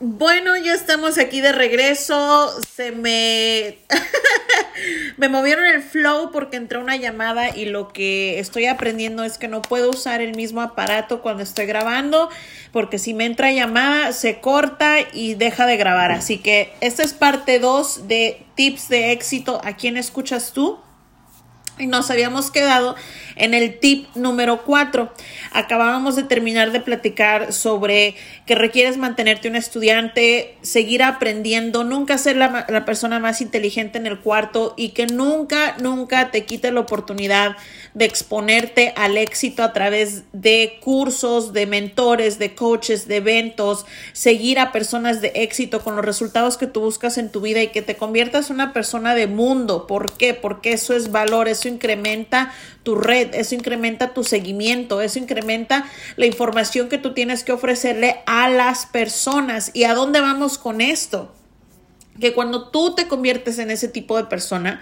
Bueno, ya estamos aquí de regreso. Se me me movieron el flow porque entró una llamada y lo que estoy aprendiendo es que no puedo usar el mismo aparato cuando estoy grabando porque si me entra llamada se corta y deja de grabar. Así que esta es parte 2 de tips de éxito. ¿A quién escuchas tú? Y nos habíamos quedado en el tip número 4. Acabábamos de terminar de platicar sobre que requieres mantenerte un estudiante, seguir aprendiendo, nunca ser la, la, persona más inteligente en el cuarto y que nunca, nunca te quite la oportunidad de exponerte al éxito a través de cursos, de mentores, de coaches, de eventos, seguir a personas de éxito con los resultados que tú buscas en tu vida y que te conviertas en una persona de mundo. ¿Por qué? Porque eso es valor, eso incrementa tu red, eso incrementa tu seguimiento, eso incrementa la información que tú tienes que ofrecerle a las personas. ¿Y a dónde vamos con esto? Que cuando tú te conviertes en ese tipo de persona,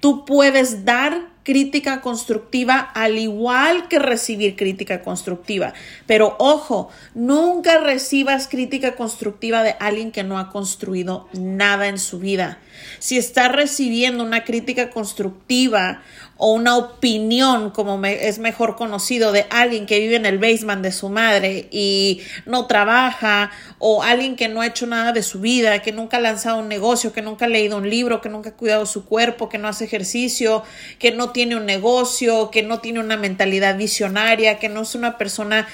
tú puedes dar crítica constructiva al igual que recibir crítica constructiva. Pero ojo, nunca recibas crítica constructiva de alguien que no ha construido nada en su vida. Si estás recibiendo una crítica constructiva o una opinión, como es mejor conocido, de alguien que vive en el basement de su madre y no trabaja, o alguien que no ha hecho nada de su vida, que nunca ha lanzado un negocio, que nunca ha leído un libro, que nunca ha cuidado su cuerpo, que no hace ejercicio, que no tiene un negocio, que no tiene una mentalidad visionaria, que no es una persona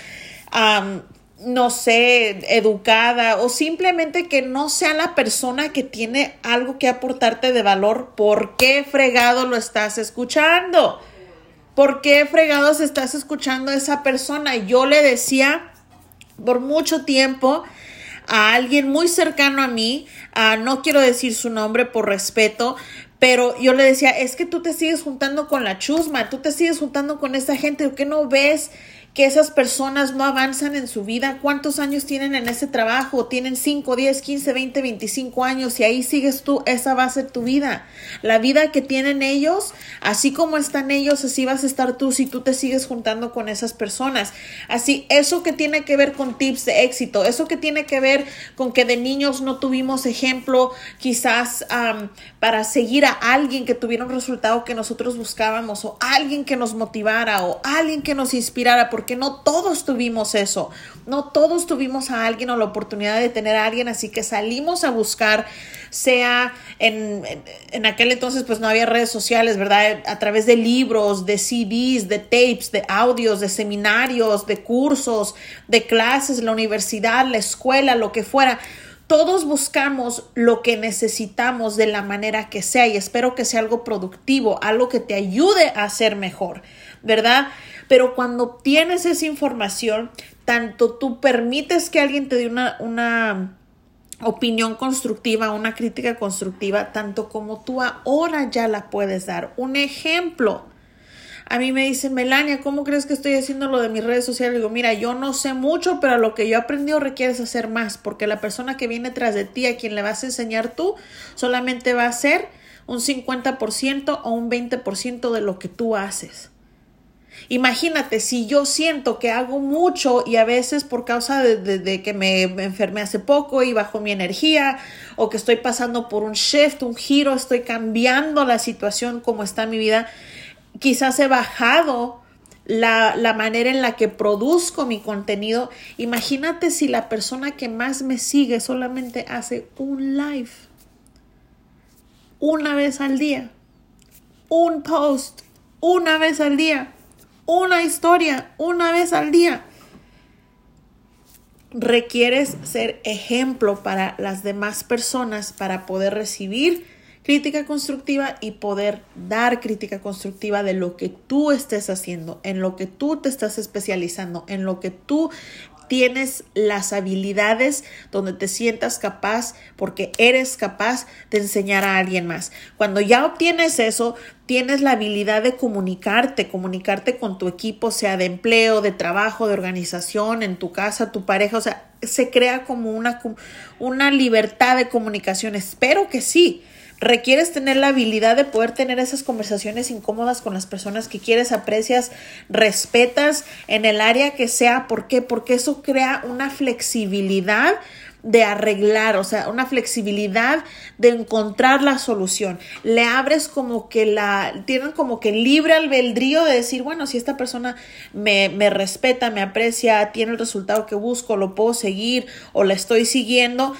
no sé, educada o simplemente que no sea la persona que tiene algo que aportarte de valor, ¿por qué fregado lo estás escuchando? ¿Por qué fregados estás escuchando a esa persona? Yo le decía por mucho tiempo a alguien muy cercano a mí, no quiero decir su nombre por respeto, pero yo le decía, es que tú te sigues juntando con la chusma, tú te sigues juntando con esa gente, ¿por qué no ves que esas personas no avanzan en su vida. ¿Cuántos años tienen en ese trabajo? Tienen 5, 10, 15, 20, 25 años y ahí sigues tú, esa va a ser tu vida. La vida que tienen ellos, así como están ellos, así vas a estar tú si tú te sigues juntando con esas personas. Así, eso que tiene que ver con tips de éxito, eso que tiene que ver con que de niños no tuvimos ejemplo quizás para seguir a alguien que tuviera un resultado que nosotros buscábamos o alguien que nos motivara o alguien que nos inspirara porque no todos tuvimos eso, no todos tuvimos a alguien o la oportunidad de tener a alguien, así que salimos a buscar, sea en, en, aquel entonces pues no había redes sociales, ¿verdad? A través de libros, de CDs, de tapes, de audios, de seminarios, de cursos, de clases, la universidad, la escuela, lo que fuera todos buscamos lo que necesitamos de la manera que sea y espero que sea algo productivo, algo que te ayude a ser mejor, ¿verdad? Pero cuando obtienes esa información, tanto tú permites que alguien te dé una, una opinión constructiva, una crítica constructiva, tanto como tú ahora ya la puedes dar. Un ejemplo. A mí me dicen, Melania, ¿cómo crees que estoy haciendo lo de mis redes sociales? Digo, mira, yo no sé mucho, pero lo que yo he aprendido requieres hacer más, porque la persona que viene tras de ti, a quien le vas a enseñar tú, solamente va a hacer un 50% o un 20% de lo que tú haces. Imagínate, si yo siento que hago mucho y a veces por causa de, que me enfermé hace poco y bajo mi energía o que estoy pasando por un shift, un giro, estoy cambiando la situación como está mi vida, quizás he bajado la, la, manera en la que produzco mi contenido. Imagínate si la persona que más me sigue solamente hace un live una vez al día, un post una vez al día una historia una vez al día. Requieres ser ejemplo para las demás personas para poder recibir crítica constructiva y poder dar crítica constructiva de lo que tú estés haciendo, en lo que tú te estás especializando, en lo que tú tienes las habilidades donde te sientas capaz porque eres capaz de enseñar a alguien más. Cuando ya obtienes eso, tienes la habilidad de comunicarte, comunicarte con tu equipo, sea de empleo, de trabajo, de organización, en tu casa, tu pareja, o sea, se crea como una, una libertad de comunicación. Espero que sí requieres tener la habilidad de poder tener esas conversaciones incómodas con las personas que quieres, aprecias, respetas en el área que sea. ¿Por qué? Porque eso crea una flexibilidad de arreglar, o sea, una flexibilidad de encontrar la solución. Le abres como que la, tienen como que libre albedrío de decir, bueno, si esta persona me, me respeta, me aprecia, tiene el resultado que busco, lo puedo seguir o la estoy siguiendo,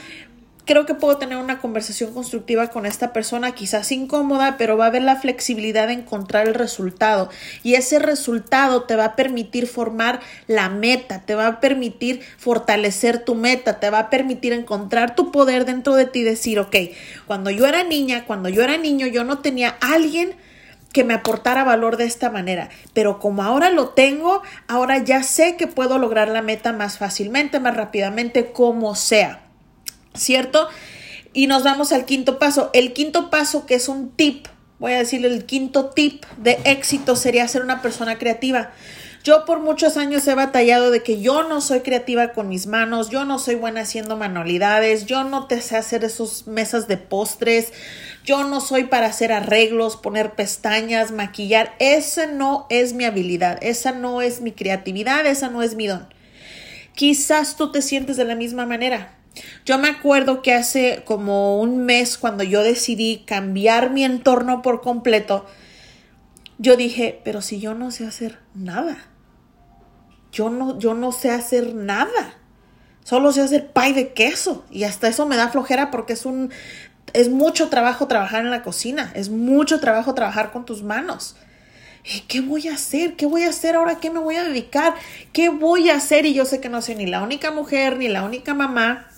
creo que puedo tener una conversación constructiva con esta persona, quizás incómoda, pero va a haber la flexibilidad de encontrar el resultado. Y ese resultado te va a permitir formar la meta, te va a permitir fortalecer tu meta, te va a permitir encontrar tu poder dentro de ti y decir, ok, cuando yo era niña, cuando yo era niño, yo no tenía alguien que me aportara valor de esta manera. Pero como ahora lo tengo, ahora ya sé que puedo lograr la meta más fácilmente, más rápidamente, como sea. ¿Cierto? Y nos vamos al quinto paso. El quinto paso, que es un tip, voy a decirle el quinto tip de éxito sería ser una persona creativa. Yo por muchos años he batallado de que yo no soy creativa con mis manos, yo no soy buena haciendo manualidades, yo no te sé hacer esos mesas de postres, yo no soy para hacer arreglos, poner pestañas, maquillar. Esa no es mi habilidad, esa no es mi creatividad, esa no es mi don. Quizás tú te sientes de la misma manera. Yo me acuerdo que hace como un mes cuando yo decidí cambiar mi entorno por completo, yo dije, pero si yo no sé hacer nada. Yo no, yo no sé hacer nada. Solo sé hacer pay de queso. Y hasta eso me da flojera porque es un. es mucho trabajo trabajar en la cocina. Es mucho trabajo trabajar con tus manos. ¿Qué voy a hacer? ¿Qué voy a hacer ahora? ¿Qué me voy a dedicar? ¿Qué voy a hacer? Y yo sé que no soy ni la única mujer, ni la única mamá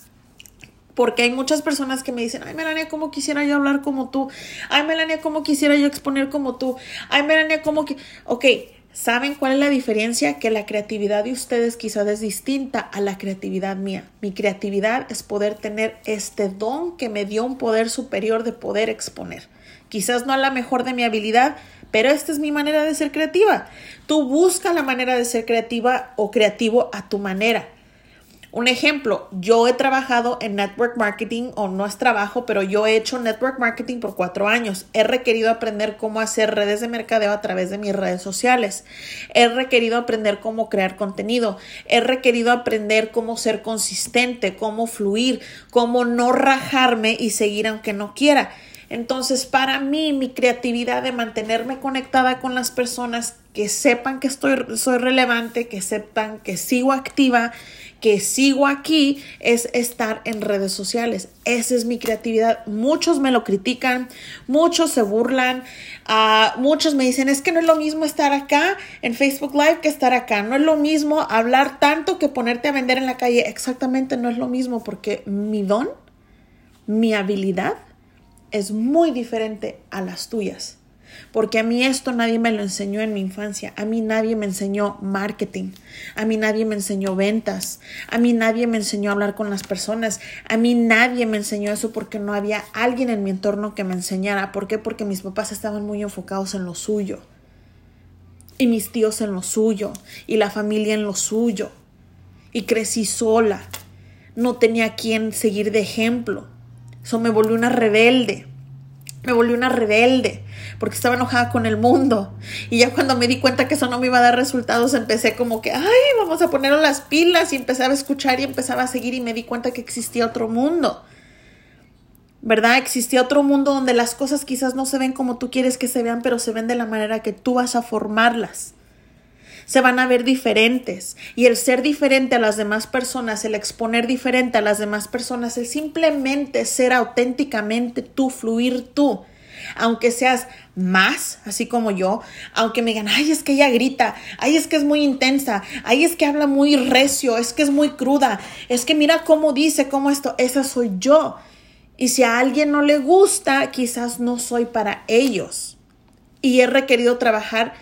porque hay muchas personas que me dicen, ay Melania, ¿cómo quisiera yo hablar como tú? Ay Melania, ¿cómo quisiera yo exponer como tú? Ay Melania, ¿cómo que... Ok, ¿saben cuál es la diferencia? Que la creatividad de ustedes quizás es distinta a la creatividad mía. Mi creatividad es poder tener este don que me dio un poder superior de poder exponer. Quizás no a la mejor de mi habilidad, pero esta es mi manera de ser creativa. Tú busca la manera de ser creativa o creativo a tu manera. Un ejemplo, yo he trabajado en network marketing, o no es trabajo, pero yo he hecho network marketing por cuatro años. He requerido aprender cómo hacer redes de mercadeo a través de mis redes sociales. He requerido aprender cómo crear contenido. He requerido aprender cómo ser consistente, cómo fluir, cómo no rajarme y seguir aunque no quiera. Entonces, para mí, mi creatividad de mantenerme conectada con las personas que sepan que estoy, soy relevante, que sepan que sigo activa, que sigo aquí, es estar en redes sociales. Esa es mi creatividad. Muchos me lo critican, muchos se burlan, uh, muchos me dicen, es que no es lo mismo estar acá en Facebook Live que estar acá. No es lo mismo hablar tanto que ponerte a vender en la calle. Exactamente no es lo mismo porque mi don, mi habilidad, es muy diferente a las tuyas. Porque a mí esto nadie me lo enseñó en mi infancia. A mí nadie me enseñó marketing. A mí nadie me enseñó ventas. A mí nadie me enseñó a hablar con las personas. A mí nadie me enseñó eso porque no había alguien en mi entorno que me enseñara. ¿Por qué? Porque mis papás estaban muy enfocados en lo suyo. Y mis tíos en lo suyo. Y la familia en lo suyo. Y crecí sola. No tenía quien seguir de ejemplo. Eso me volvió una rebelde. Me volvió una rebelde porque estaba enojada con el mundo. Y ya cuando me di cuenta que eso no me iba a dar resultados, empecé como que, ay, vamos a ponerlo las pilas y empezaba a escuchar y empezaba a seguir y me di cuenta que existía otro mundo. ¿Verdad? Existía otro mundo donde las cosas quizás no se ven como tú quieres que se vean, pero se ven de la manera que tú vas a formarlas se van a ver diferentes. Y el ser diferente a las demás personas, el exponer diferente a las demás personas, es simplemente ser auténticamente tú, fluir tú. Aunque seas más, así como yo, aunque me digan, ay, es que ella grita, ay, es que es muy intensa, ay, es que habla muy recio, es que es muy cruda, es que mira cómo dice, cómo esto, esa soy yo. Y si a alguien no le gusta, quizás no soy para ellos. Y he requerido trabajar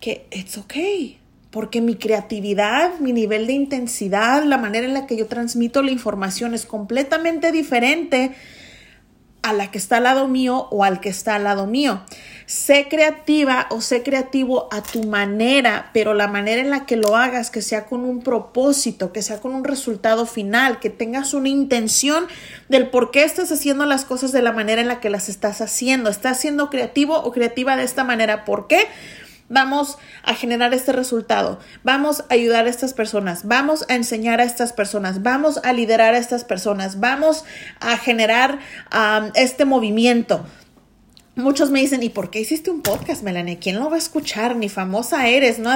que it's okay porque mi creatividad, mi nivel de intensidad, la manera en la que yo transmito la información es completamente diferente a la que está al lado mío o al que está al lado mío. Sé creativa o sé creativo a tu manera, pero la manera en la que lo hagas, que sea con un propósito, que sea con un resultado final, que tengas una intención del por qué estás haciendo las cosas de la manera en la que las estás haciendo. ¿Estás siendo creativo o creativa de esta manera? ¿Por qué? Vamos a generar este resultado, vamos a ayudar a estas personas, vamos a enseñar a estas personas, vamos a liderar a estas personas, vamos a generar este movimiento. Muchos me dicen, ¿y por qué hiciste un podcast, Melanie? ¿Quién lo va a escuchar? Ni famosa eres, ¿no?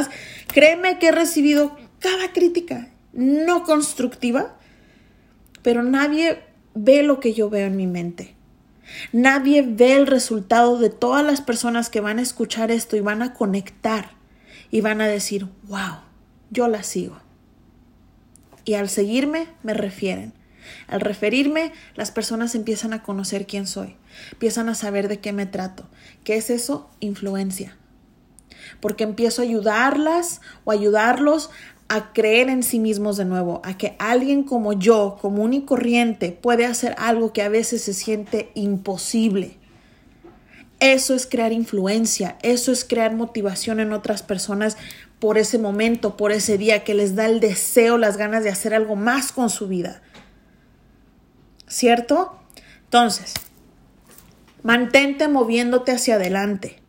Créeme que he recibido cada crítica, no constructiva, pero nadie ve lo que yo veo en mi mente. Nadie ve el resultado de todas las personas que van a escuchar esto y van a conectar y van a decir, wow, yo la sigo. Y al seguirme me refieren. Al referirme, las personas empiezan a conocer quién soy, empiezan a saber de qué me trato. ¿Qué es eso? Influencia. Porque empiezo a ayudarlas o ayudarlos a creer en sí mismos de nuevo, a que alguien como yo, común y corriente, puede hacer algo que a veces se siente imposible. Eso es crear influencia, eso es crear motivación en otras personas por ese momento, por ese día, que les da el deseo, las ganas de hacer algo más con su vida. ¿Cierto? Entonces, mantente moviéndote hacia adelante.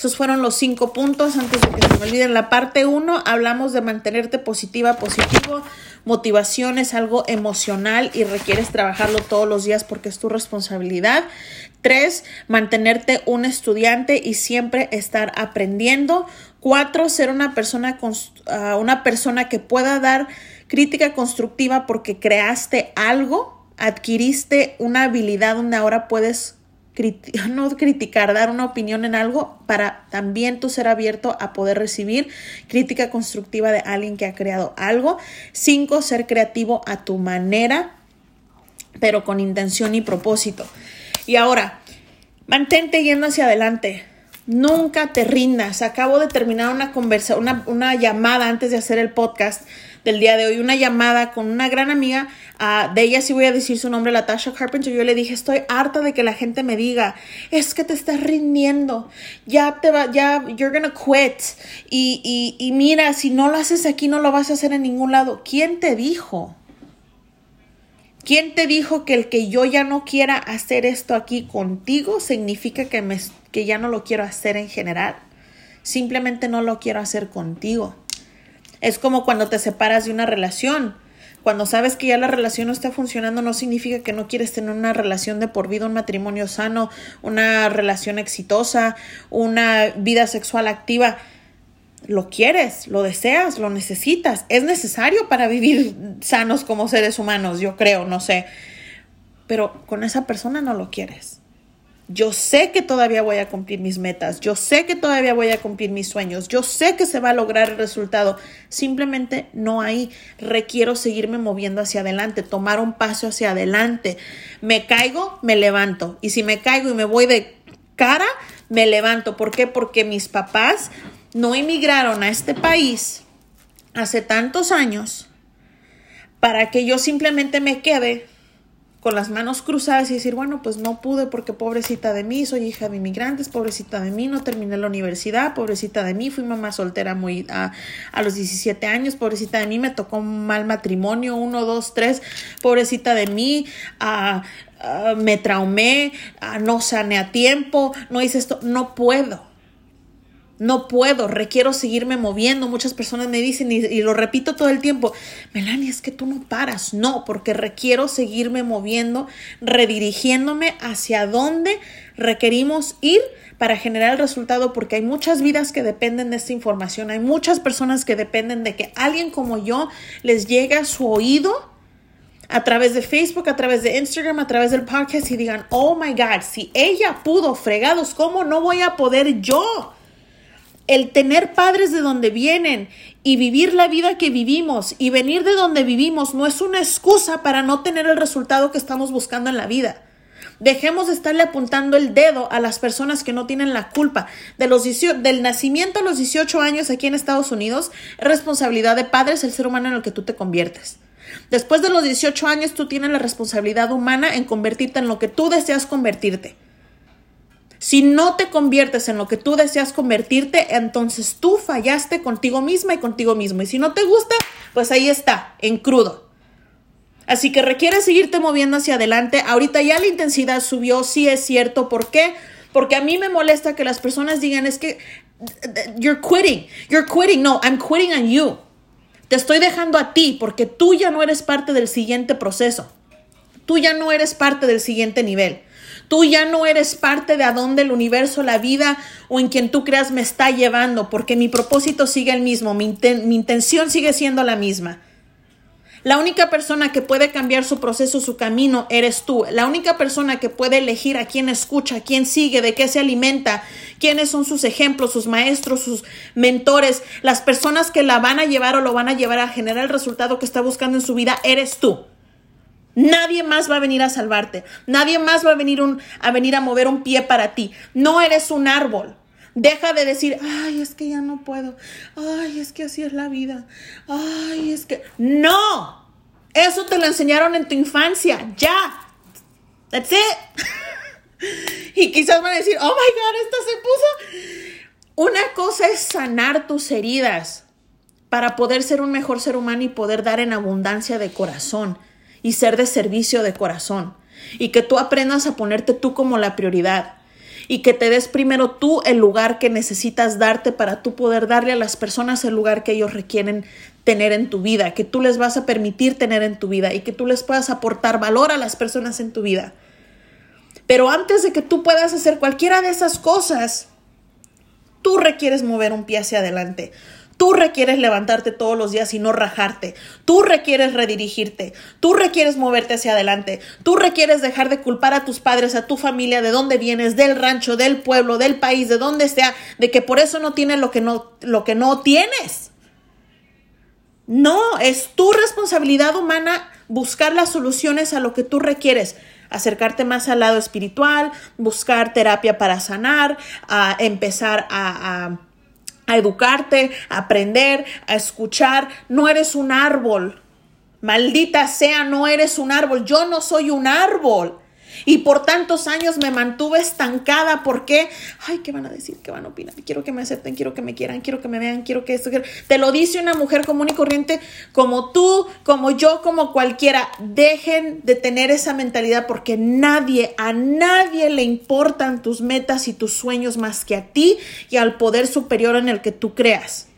Esos fueron los cinco puntos. Antes de que se me olviden, la parte uno hablamos de mantenerte positiva, positivo. Motivación es algo emocional y requieres trabajarlo todos los días porque es tu responsabilidad. Tres, mantenerte un estudiante y siempre estar aprendiendo. Cuatro, ser una persona, ah, una persona que pueda dar crítica constructiva porque creaste algo, adquiriste una habilidad donde ahora puedes no criticar, dar una opinión en algo para también tú ser abierto a poder recibir crítica constructiva de alguien que ha creado algo. Cinco, ser creativo a tu manera, pero con intención y propósito. Y ahora, mantente yendo hacia adelante. Nunca te rindas. Acabo de terminar una conversa, una, una llamada antes de hacer el podcast del día de hoy, una llamada con una gran amiga uh, de ella, sí voy a decir su nombre, Latasha Carpenter. Yo le dije, estoy harta de que la gente me diga, es que te estás rindiendo, ya te va, ya, you're gonna quit. Y, y, y mira, si no lo haces aquí, no lo vas a hacer en ningún lado. ¿Quién te dijo? ¿Quién te dijo que el que yo ya no quiera hacer esto aquí contigo significa que, me, que ya no lo quiero hacer en general? Simplemente no lo quiero hacer contigo. Es como cuando te separas de una relación. Cuando sabes que ya la relación no está funcionando, no significa que no quieres tener una relación de por vida, un matrimonio sano, una relación exitosa, una vida sexual activa. Lo quieres, lo deseas, lo necesitas. Es necesario para vivir sanos como seres humanos, yo creo, no sé. Pero con esa persona no lo quieres. Yo sé que todavía voy a cumplir mis metas, yo sé que todavía voy a cumplir mis sueños, yo sé que se va a lograr el resultado. Simplemente no hay, requiero seguirme moviendo hacia adelante, tomar un paso hacia adelante. Me caigo, me levanto. Y si me caigo y me voy de cara, me levanto. ¿Por qué? Porque mis papás no emigraron a este país hace tantos años para que yo simplemente me quede con las manos cruzadas y decir, bueno, pues no pude porque pobrecita de mí, soy hija de inmigrantes, pobrecita de mí, no terminé la universidad, pobrecita de mí, fui mamá soltera muy a, a los 17 años, pobrecita de mí, me tocó un mal matrimonio, uno, dos, tres, pobrecita de mí, me traumé, no sané a tiempo, no hice esto, no puedo. No puedo, requiero seguirme moviendo. Muchas personas me dicen, y, lo repito todo el tiempo, Melania, es que tú no paras. No, porque requiero seguirme moviendo, redirigiéndome hacia dónde requerimos ir para generar el resultado, porque hay muchas vidas que dependen de esta información. Hay muchas personas que dependen de que alguien como yo les llegue a su oído a través de Facebook, a través de Instagram, a través del podcast y digan, oh my God, si ella pudo, fregados, ¿cómo no voy a poder yo? El tener padres de donde vienen y vivir la vida que vivimos y venir de donde vivimos no es una excusa para no tener el resultado que estamos buscando en la vida. Dejemos de estarle apuntando el dedo a las personas que no tienen la culpa. De los del nacimiento a los 18 años aquí en Estados Unidos, es responsabilidad de padres el ser humano en el que tú te conviertes. Después de los 18 años, tú tienes la responsabilidad humana en convertirte en lo que tú deseas convertirte. Si no te conviertes en lo que tú deseas convertirte, entonces tú fallaste contigo misma y contigo mismo. Y si no te gusta, pues ahí está, en crudo. Así que requiere seguirte moviendo hacia adelante. Ahorita ya la intensidad subió, sí es cierto. ¿Por qué? Porque a mí me molesta que las personas digan, es que you're quitting, you're quitting. No, I'm quitting on you. Te estoy dejando a ti porque tú ya no eres parte del siguiente proceso. Tú ya no eres parte del siguiente nivel. Tú ya no eres parte de a dónde el universo, la vida o en quien tú creas me está llevando, porque mi propósito sigue el mismo, mi, mi intención sigue siendo la misma. La única persona que puede cambiar su proceso, su camino, eres tú. La única persona que puede elegir a quién escucha, a quién sigue, de qué se alimenta, quiénes son sus ejemplos, sus maestros, sus mentores, las personas que la van a llevar o lo van a llevar a generar el resultado que está buscando en su vida, eres tú. Nadie más va a venir a salvarte. Nadie más va a venir, a venir a mover un pie para ti. No eres un árbol. Deja de decir, ay, es que ya no puedo. Ay, es que así es la vida. Ay, es que... No. Eso te lo enseñaron en tu infancia. Ya. That's it. y quizás van a decir, oh my God, esto se puso. Una cosa es sanar tus heridas para poder ser un mejor ser humano y poder dar en abundancia de corazón y ser de servicio de corazón. Y que tú aprendas a ponerte tú como la prioridad y que te des primero tú el lugar que necesitas darte para tú poder darle a las personas el lugar que ellos requieren tener en tu vida, que tú les vas a permitir tener en tu vida y que tú les puedas aportar valor a las personas en tu vida. Pero antes de que tú puedas hacer cualquiera de esas cosas, tú requieres mover un pie hacia adelante. Tú requieres levantarte todos los días y no rajarte. Tú requieres redirigirte. Tú requieres moverte hacia adelante. Tú requieres dejar de culpar a tus padres, a tu familia, de dónde vienes, del rancho, del pueblo, del país, de donde sea, de que por eso no tienes lo que no, lo que no tienes. No, es tu responsabilidad humana buscar las soluciones a lo que tú requieres acercarte más al lado espiritual, buscar terapia para sanar, a empezar a a educarte, a aprender, a escuchar. No eres un árbol. Maldita sea, no eres un árbol. Yo no soy un árbol. Y por tantos años me mantuve estancada porque, ay, ¿qué van a decir? ¿Qué van a opinar? Quiero que me acepten, quiero que me quieran, quiero que me vean, quiero que esto. Te lo dice una mujer común y corriente como tú, como yo, como cualquiera. Dejen de tener esa mentalidad porque nadie, a nadie le importan tus metas y tus sueños más que a ti y al poder superior en el que tú creas.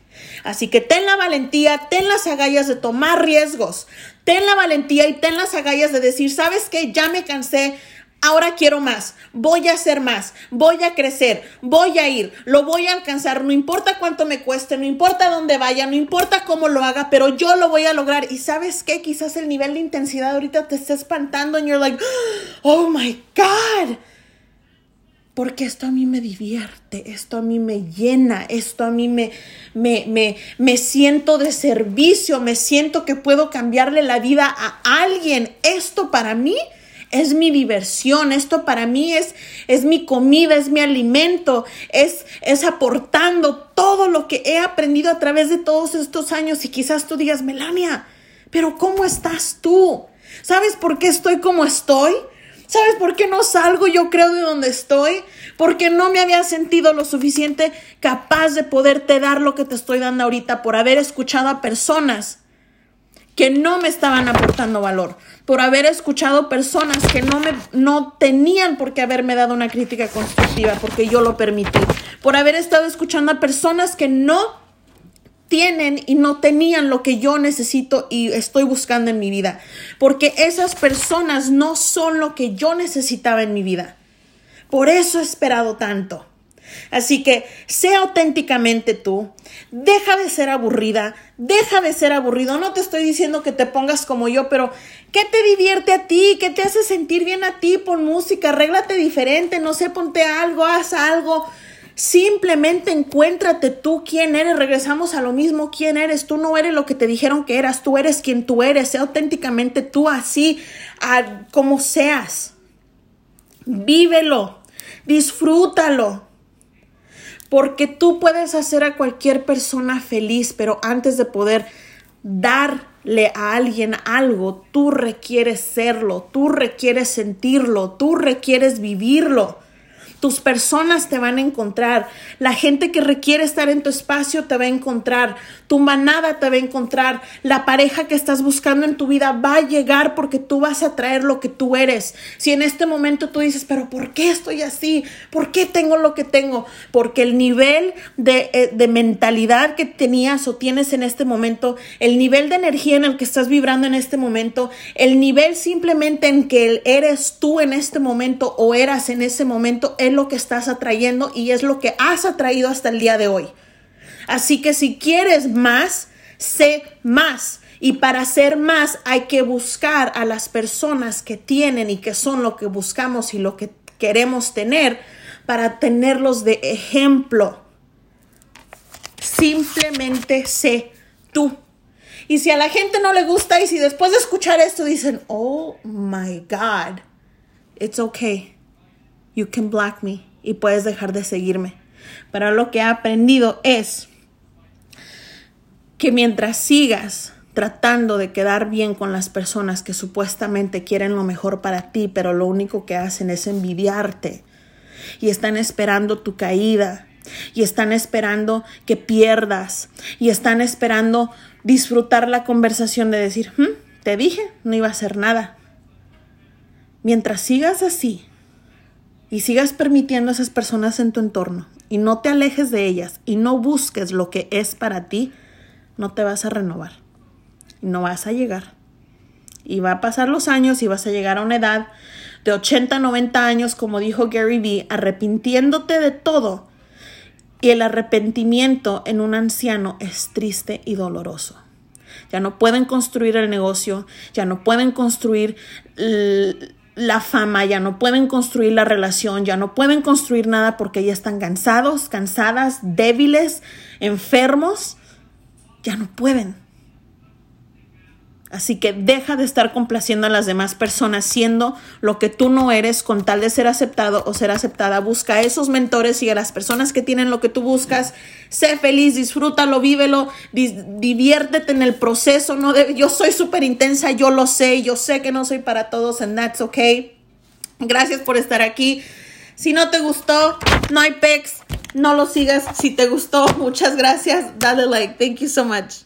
Así que ten la valentía, ten las agallas de tomar riesgos, ten la valentía y ten las agallas de decir, ¿sabes qué? Ya me cansé, ahora quiero más, voy a hacer más, voy a crecer, voy a ir, lo voy a alcanzar, no importa cuánto me cueste, no importa dónde vaya, no importa cómo lo haga, pero yo lo voy a lograr. Y sabes qué, quizás el nivel de intensidad ahorita te está espantando y you're like, oh my God porque esto a mí me divierte, esto a mí me llena, esto a mí me, me, me, me, siento de servicio, me siento que puedo cambiarle la vida a alguien. Esto para mí es mi diversión, esto para mí es, es mi comida, es mi alimento, es, es aportando todo lo que he aprendido a través de todos estos años. Y quizás tú digas, Melania, pero ¿cómo estás tú? ¿Sabes por qué estoy como estoy? ¿Sabes por qué no salgo yo creo de donde estoy? Porque no me había sentido lo suficiente capaz de poderte dar lo que te estoy dando ahorita por haber escuchado a personas que no me estaban aportando valor, por haber escuchado personas que no me no tenían por qué haberme dado una crítica constructiva porque yo lo permití, por haber estado escuchando a personas que no tienen y no tenían lo que yo necesito y estoy buscando en mi vida. Porque esas personas no son lo que yo necesitaba en mi vida. Por eso he esperado tanto. Así que sea auténticamente tú, deja de ser aburrida, deja de ser aburrido. No te estoy diciendo que te pongas como yo, pero ¿qué te divierte a ti? ¿Qué te hace sentir bien a ti? Pon música, arréglate diferente, no sé, ponte algo, haz algo. Simplemente encuéntrate tú quién eres. Regresamos a lo mismo, quién eres. Tú no eres lo que te dijeron que eras. Tú eres quien tú eres. Sé auténticamente tú así, como seas. Vívelo. Disfrútalo. Porque tú puedes hacer a cualquier persona feliz, pero antes de poder darle a alguien algo, tú requieres serlo, tú requieres sentirlo, tú requieres vivirlo. Tus personas te van a encontrar, la gente que requiere estar en tu espacio te va a encontrar, tu manada te va a encontrar, la pareja que estás buscando en tu vida va a llegar porque tú vas a traer lo que tú eres. Si en este momento tú dices, pero ¿por qué estoy así? ¿Por qué tengo lo que tengo? Porque el nivel de, eh, de mentalidad que tenías o tienes en este momento, el nivel de energía en el que estás vibrando en este momento, el nivel simplemente en que eres tú en este momento o eras en ese momento, lo que estás atrayendo y es lo que has atraído hasta el día de hoy. Así que si quieres más, sé más. Y para ser más hay que buscar a las personas que tienen y que son lo que buscamos y lo que queremos tener para tenerlos de ejemplo. Simplemente sé tú. Y si a la gente no le gusta y si después de escuchar esto dicen, oh my God, it's okay. You can block me y puedes dejar de seguirme. Pero lo que he aprendido es que mientras sigas tratando de quedar bien con las personas que supuestamente quieren lo mejor para ti, pero lo único que hacen es envidiarte y están esperando tu caída y están esperando que pierdas y están esperando disfrutar la conversación de decir, hmm, te dije, no iba a hacer nada. Mientras sigas así, y sigas permitiendo a esas personas en tu entorno y no te alejes de ellas y no busques lo que es para ti, no te vas a renovar. No vas a llegar. Y va a pasar los años y vas a llegar a una edad de 80, 90 años, como dijo Gary Vee, arrepintiéndote de todo. Y el arrepentimiento en un anciano es triste y doloroso. Ya no pueden construir el negocio, ya no pueden construir la fama, ya no pueden construir la relación, ya no pueden construir nada porque ya están cansados, cansadas, débiles, enfermos, ya no pueden. Así que deja de estar complaciendo a las demás personas siendo lo que tú no eres con tal de ser aceptado o ser aceptada. Busca a esos mentores y a las personas que tienen lo que tú buscas. Sé feliz, disfrútalo, vívelo, diviértete en el proceso. No yo soy súper intensa, yo lo sé, yo sé que no soy para todos and that's okay. Gracias por estar aquí. Si no te gustó, no hay pecs, no lo sigas. Si te gustó, muchas gracias. Dale like. Thank you so much.